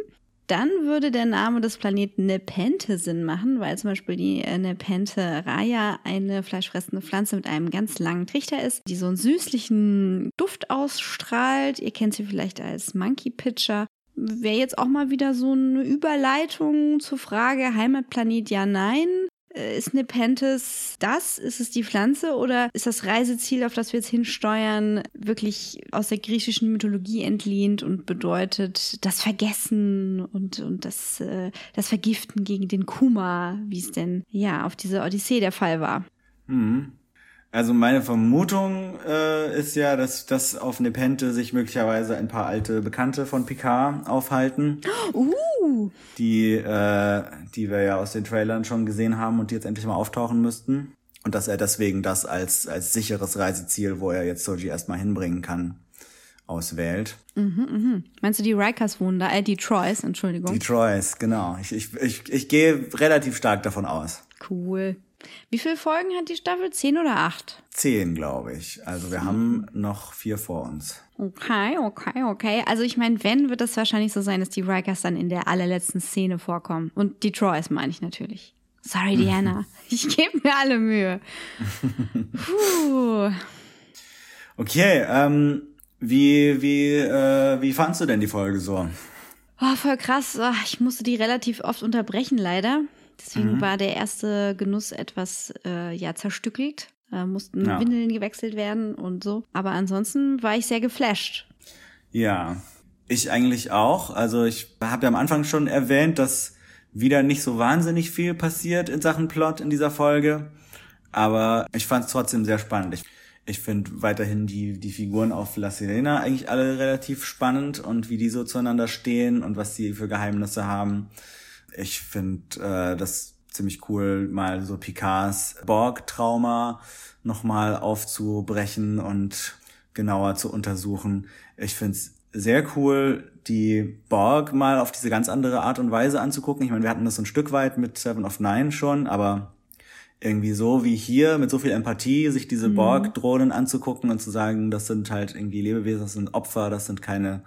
dann würde der Name des Planeten Nepenthe Sinn machen, weil zum Beispiel die äh, Nepenthe raya eine fleischfressende Pflanze mit einem ganz langen Trichter ist, die so einen süßlichen Duft ausstrahlt. Ihr kennt sie vielleicht als Monkey Pitcher wäre jetzt auch mal wieder so eine Überleitung zur Frage Heimatplanet ja, nein. Äh, ist Nepenthes das? Ist es die Pflanze oder ist das Reiseziel, auf das wir jetzt hinsteuern, wirklich aus der griechischen Mythologie entlehnt und bedeutet das Vergessen und, und das, äh, das Vergiften gegen den Kuma, wie es denn ja auf dieser Odyssee der Fall war? Mhm. Also meine Vermutung äh, ist ja, dass, dass auf Nepente sich möglicherweise ein paar alte Bekannte von Picard aufhalten. Uh. Die, äh, die wir ja aus den Trailern schon gesehen haben und die jetzt endlich mal auftauchen müssten. Und dass er deswegen das als, als sicheres Reiseziel, wo er jetzt Soji erstmal hinbringen kann, auswählt. Meinst du, die Rikers wohnen da? Äh, die Troys, Entschuldigung. Die Troys, genau. Ich, ich, ich, ich gehe relativ stark davon aus. cool. Wie viele Folgen hat die Staffel? Zehn oder acht? Zehn, glaube ich. Also wir haben noch vier vor uns. Okay, okay, okay. Also ich meine, wenn, wird es wahrscheinlich so sein, dass die Rikers dann in der allerletzten Szene vorkommen. Und die Troys meine ich natürlich. Sorry, Diana. Ich gebe mir alle Mühe. Puh. Okay, ähm, wie, wie, äh, wie fandst du denn die Folge so? Oh, voll krass. Ah, Ich musste die relativ oft unterbrechen, leider. Deswegen war der erste Genuss etwas äh, ja zerstückelt. Äh, mussten Ja. Windeln gewechselt werden und so. Aber ansonsten war ich sehr geflasht. Ja, ich eigentlich auch. Also ich habe ja am Anfang schon erwähnt, dass wieder nicht so wahnsinnig viel passiert in Sachen Plot in dieser Folge. Aber ich fand es trotzdem sehr spannend. Ich, ich finde weiterhin die, die Figuren auf La Sirena eigentlich alle relativ spannend und wie die so zueinander stehen und was die für Geheimnisse haben. Ich finde äh, das ziemlich cool, mal so Picards Borg-Trauma nochmal aufzubrechen und genauer zu untersuchen. Ich finde es sehr cool, die Borg mal auf diese ganz andere Art und Weise anzugucken. Ich meine, wir hatten das so ein Stück weit mit Seven of Nine schon, aber irgendwie so wie hier, mit so viel Empathie, sich diese Borg-Drohnen anzugucken und zu sagen, das sind halt irgendwie Lebewesen, das sind Opfer, das sind keine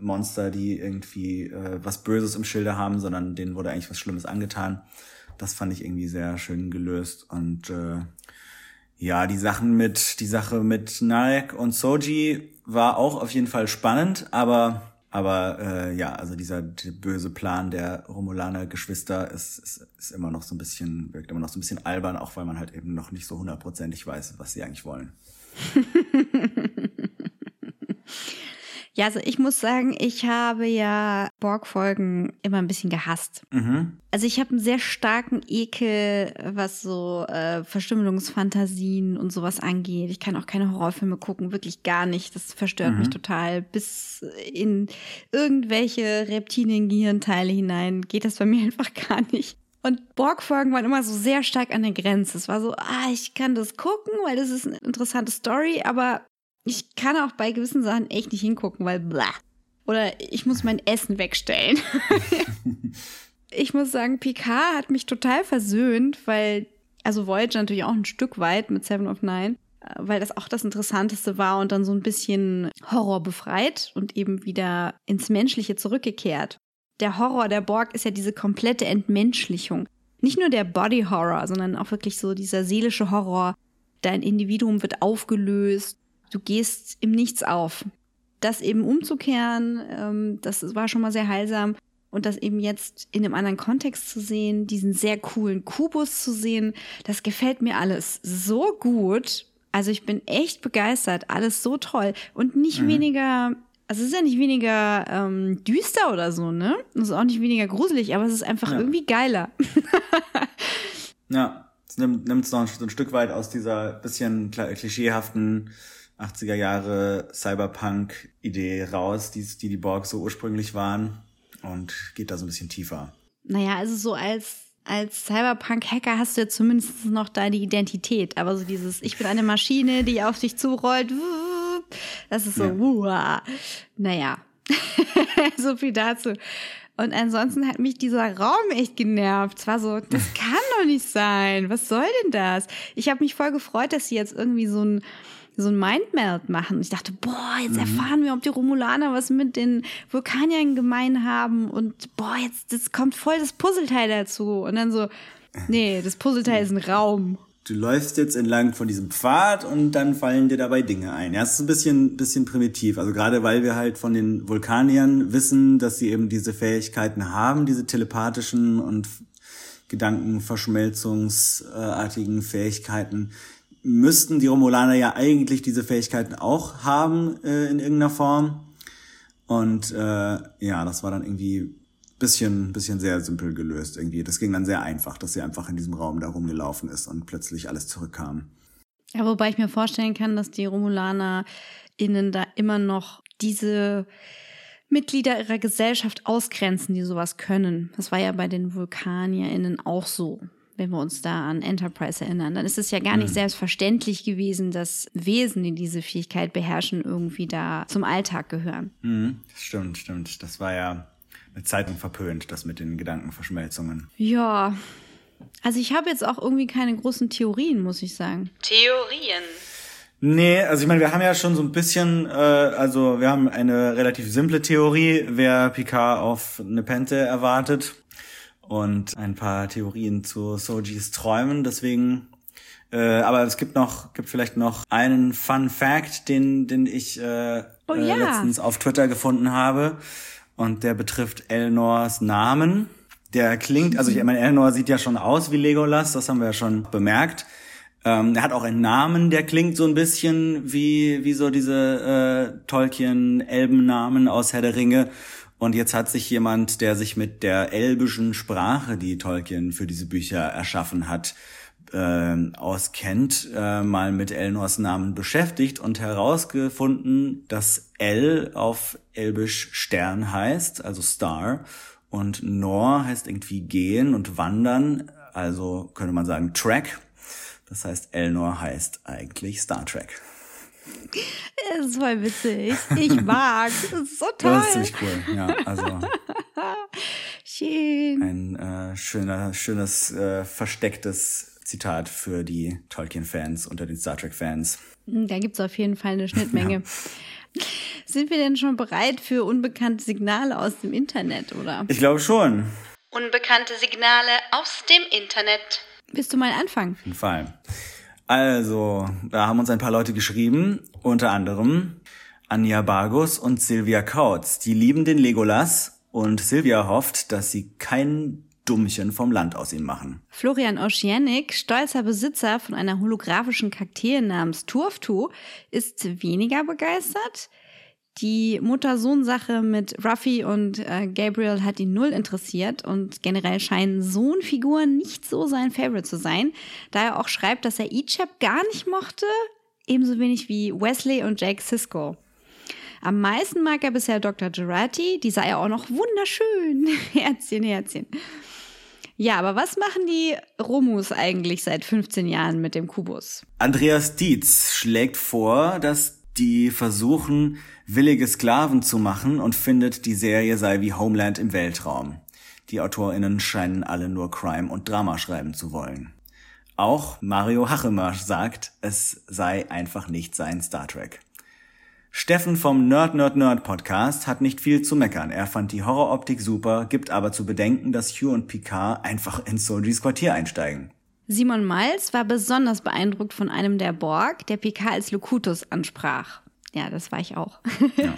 Monster, die irgendwie äh, was Böses im Schilde haben, sondern denen wurde eigentlich was Schlimmes angetan. Das fand ich irgendwie sehr schön gelöst und äh, ja, die Sachen mit, die Sache mit Narek und Soji war auch auf jeden Fall spannend, aber, aber äh, ja, also dieser böse Plan der Romulaner Geschwister ist, ist, ist immer noch so ein bisschen, wirkt immer noch so ein bisschen albern, auch weil man halt eben noch nicht so hundertprozentig weiß, was sie eigentlich wollen. Ja, also ich muss sagen, ich habe ja Borg-Folgen immer ein bisschen gehasst. Also ich habe einen sehr starken Ekel, was so äh, Verstümmelungsfantasien und sowas angeht. Ich kann auch keine Horrorfilme gucken, wirklich gar nicht. Das verstört mich total. Bis in irgendwelche Reptilien-Gehirnteile hinein geht das bei mir einfach gar nicht. Und Borg-Folgen waren immer so sehr stark an der Grenze. Es war so, ah, ich kann das gucken, weil das ist eine interessante Story, aber ich kann auch bei gewissen Sachen echt nicht hingucken, weil blah. Oder ich muss mein Essen wegstellen. ich muss sagen, Picard hat mich total versöhnt, weil, also Voyager natürlich auch ein Stück weit mit Seven of Nine, äh, weil das auch das Interessanteste war und dann so ein bisschen Horror befreit und eben wieder ins Menschliche zurückgekehrt. Der Horror der Borg ist ja diese komplette Entmenschlichung. Nicht nur der Body Horror, sondern auch wirklich so dieser seelische Horror. Dein Individuum wird aufgelöst, du gehst im Nichts auf. Das eben umzukehren, ähm, das war schon mal sehr heilsam. Und das eben jetzt in einem anderen Kontext zu sehen, diesen sehr coolen Kubus zu sehen, das gefällt mir alles so gut. Also ich bin echt begeistert, alles so toll und nicht weniger, also es ist ja nicht weniger ähm, düster oder so, ne? Es ist auch nicht weniger gruselig, aber es ist einfach Ja. irgendwie geiler. Ja, es nimmt es noch so ein Stück weit aus dieser bisschen klischeehaften 80er Jahre Cyberpunk-Idee raus, die, die die Borg so ursprünglich waren und geht da so ein bisschen tiefer. Naja, also so als, als Cyberpunk-Hacker hast du ja zumindest noch deine Identität. Aber so dieses, ich bin eine Maschine, die auf dich zurollt, das ist so, Ja. uah. naja, so viel dazu. Und ansonsten hat mich dieser Raum echt genervt. Es war so, das kann doch nicht sein. Was soll denn das? Ich habe mich voll gefreut, dass sie jetzt irgendwie so ein so ein Mindmeld machen. Ich dachte, boah, jetzt erfahren wir, ob die Romulaner was mit den Vulkaniern gemein haben und boah, jetzt das kommt voll das Puzzleteil dazu und dann so, nee, das Puzzleteil ist ein Raum. Du läufst jetzt entlang von diesem Pfad und dann fallen dir dabei Dinge ein. Ja, es ist ein bisschen, bisschen primitiv. Also gerade weil wir halt von den Vulkaniern wissen, dass sie eben diese Fähigkeiten haben, diese telepathischen und Gedankenverschmelzungsartigen Fähigkeiten, müssten die Romulaner ja eigentlich diese Fähigkeiten auch haben äh, in irgendeiner Form. Und äh, ja, das war dann irgendwie bisschen, bisschen sehr simpel gelöst irgendwie. Das ging dann sehr einfach, dass sie einfach in diesem Raum da rumgelaufen ist und plötzlich alles zurückkam. Ja, wobei ich mir vorstellen kann, dass die RomulanerInnen da immer noch diese Mitglieder ihrer Gesellschaft ausgrenzen, die sowas können. Das war ja bei den VulkanierInnen auch so. Wenn wir uns da an Enterprise erinnern, dann ist es ja gar nicht selbstverständlich gewesen, dass Wesen, die diese Fähigkeit beherrschen, irgendwie da zum Alltag gehören. Mhm. Stimmt, stimmt. Das war ja eine Zeitung verpönt, das mit den Gedankenverschmelzungen. Ja, also ich habe jetzt auch irgendwie keine großen Theorien, muss ich sagen. Theorien. Nee, also ich meine, wir haben ja schon so ein bisschen, äh, also wir haben eine relativ simple Theorie, wer Picard auf Nepente erwartet und ein paar Theorien zu Sojis Träumen, deswegen äh, aber es gibt noch, gibt vielleicht noch einen Fun Fact, den, den ich äh, Oh äh, ja. letztens auf Twitter gefunden habe. Und der betrifft Elnors Namen. Der klingt, also ich meine, Elnor sieht ja schon aus wie Legolas, das haben wir ja schon bemerkt. Ähm, er hat auch einen Namen, der klingt so ein bisschen wie, wie so diese äh, Tolkien-Elbennamen aus Herr der Ringe. Und jetzt hat sich jemand, der sich mit der elbischen Sprache, die Tolkien für diese Bücher erschaffen hat, ähm, auskennt, äh, mal mit Elnors Namen beschäftigt und herausgefunden, dass El auf Elbisch Stern heißt, also Star, und Nor heißt irgendwie gehen und wandern, also könnte man sagen Track. Das heißt, Elnor heißt eigentlich Star Trek. Das ist voll witzig. Ich mag. Das ist so toll. Das ist ziemlich cool. Ja, also Schön. ein äh, schöner, schönes äh, verstecktes Zitat für die Tolkien-Fans unter den Star Trek-Fans. Da gibt es auf jeden Fall eine Schnittmenge. Sind wir denn schon bereit für unbekannte Signale aus dem Internet, oder? Ich glaube schon. Unbekannte Signale aus dem Internet. Willst du mal anfangen? jeden Fall. Also, da haben uns ein paar Leute geschrieben, unter anderem Anja Bargus und Silvia Kautz. Die lieben den Legolas und Silvia hofft, dass sie kein Dummchen vom Land aus ihm machen. Florian Oceanic, stolzer Besitzer von einer holographischen Kakteen namens Turftu, ist weniger begeistert. Die Mutter-Sohn-Sache mit Ruffy und äh, Gabriel hat ihn null interessiert und generell scheinen Sohnfiguren nicht so sein Favorite zu sein, da er auch schreibt, dass er Ichab gar nicht mochte, ebenso wenig wie Wesley und Jake Sisko. Am meisten mag er bisher Dr. Gerati, die sei ja auch noch wunderschön. Herzchen, Herzchen. Ja, aber was machen die Romus eigentlich seit 15 Jahren mit dem Kubus? Andreas Dietz schlägt vor, dass die versuchen, willige Sklaven zu machen und findet, die Serie sei wie Homeland im Weltraum. Die AutorInnen scheinen alle nur Crime und Drama schreiben zu wollen. Auch Mario Hachemarsch sagt, es sei einfach nicht sein Star Trek. Steffen vom Nerd Nerd Nerd Podcast hat nicht viel zu meckern. Er fand die Horroroptik super, gibt aber zu bedenken, dass Hugh und Picard einfach in Solgis Quartier einsteigen. Simon Miles war besonders beeindruckt von einem der Borg, der Picard als Locutus ansprach. Ja, das war ich auch.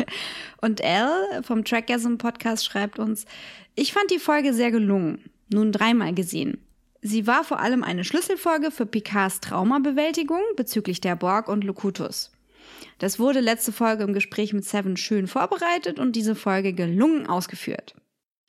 Und Elle vom Trackgasm Podcast schreibt uns, ich fand die Folge sehr gelungen. Nun dreimal gesehen. Sie war vor allem eine Schlüsselfolge für Picards Traumabewältigung bezüglich der Borg und Locutus. Das wurde letzte Folge im Gespräch mit Seven schön vorbereitet und diese Folge gelungen ausgeführt.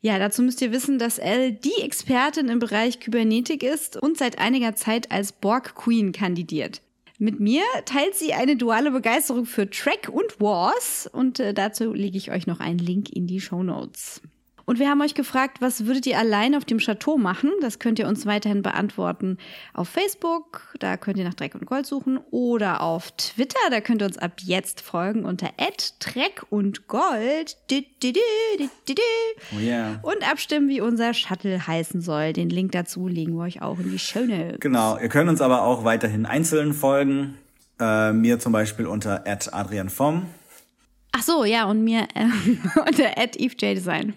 Ja, dazu müsst ihr wissen, dass Elle die Expertin im Bereich Kybernetik ist und seit einiger Zeit als Borg Queen kandidiert. Mit mir teilt sie eine duale Begeisterung für Track und Wars und äh, dazu lege ich euch noch einen Link in die Show Notes. Und wir haben euch gefragt, was würdet ihr allein auf dem Chateau machen? Das könnt ihr uns weiterhin beantworten auf Facebook, da könnt ihr nach Dreck und Gold suchen, oder auf Twitter, da könnt ihr uns ab jetzt folgen unter Dreck und Gold. Oh yeah. Und abstimmen, wie unser Shuttle heißen soll. Den Link dazu legen wir euch auch in die Show Notes. Genau, ihr könnt uns aber auch weiterhin einzeln folgen. Äh, mir zum Beispiel unter Adrian Vom. Ach so, ja, und mir äh, unter EveJDesign.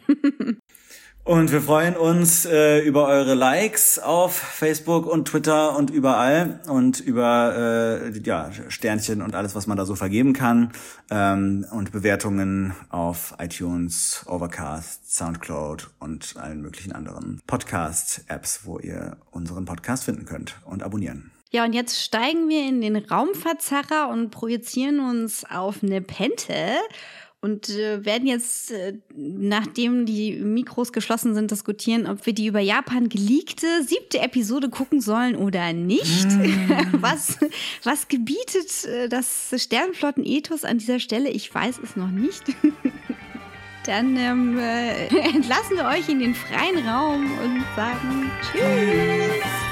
Und wir freuen uns äh, über eure Likes auf Facebook und Twitter und überall und über äh, ja, Sternchen und alles, was man da so vergeben kann ähm, und Bewertungen auf iTunes, Overcast, Soundcloud und allen möglichen anderen Podcast-Apps, wo ihr unseren Podcast finden könnt und abonnieren. Ja, und jetzt steigen wir in den Raumverzerrer und projizieren uns auf Nepente. und äh, werden jetzt, äh, nachdem die Mikros geschlossen sind, diskutieren, ob wir die über Japan geleakte siebte Episode gucken sollen oder nicht. was, was gebietet äh, das Sternflotten-Ethos an dieser Stelle? Ich weiß es noch nicht. Dann ähm, äh, entlassen wir euch in den freien Raum und sagen Tschüss.